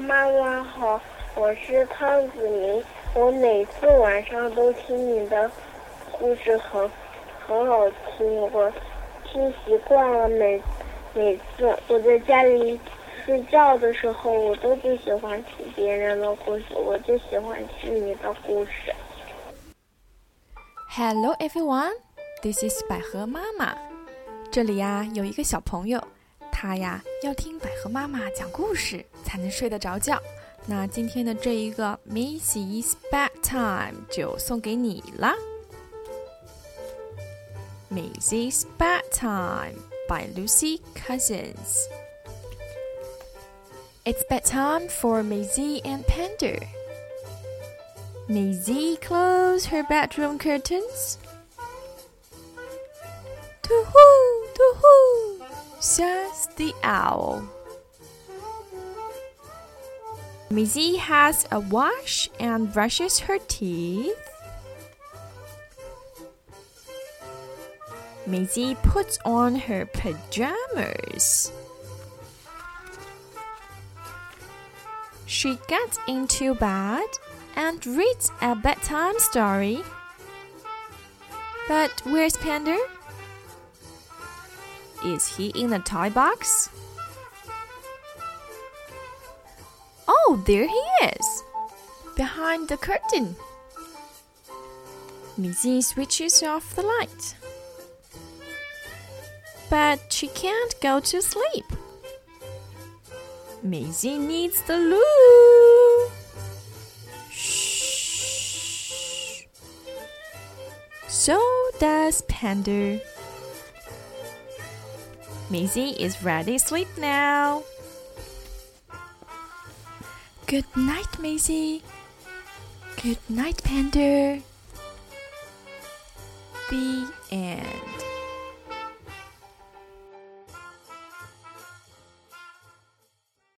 妈妈好，我是汤子明，我每次晚上都听你的故事很很好听，我听习惯了。每每次我在家里睡觉的时候，我都不喜欢听别人的故事，我就喜欢听你的故事。Hello everyone, this is 百合妈妈。这里呀有一个小朋友，他呀要听百合妈妈讲故事才能睡得着觉。那今天的这一个 Missy's Bedtime 就送给你啦。Missy's Bedtime by Lucy Cousins. It's bedtime for Maisy and Panda. Maisy closed her bedroom curtains. Toohoo! Toohoo! 三 says the owl. Maisy has a wash and brushes her teeth. Maisy puts on her pajamas. She gets into bed and reads a bedtime story. But where's Panda? Is he in the toy box? Oh, there he is! Behind the curtain. Maisy switches off the light. But she can't go to sleep. Maisy needs the loo. Shh. So does Panda. Maisy is ready to sleep now. Good night, Maisy. Good night, Panda. The.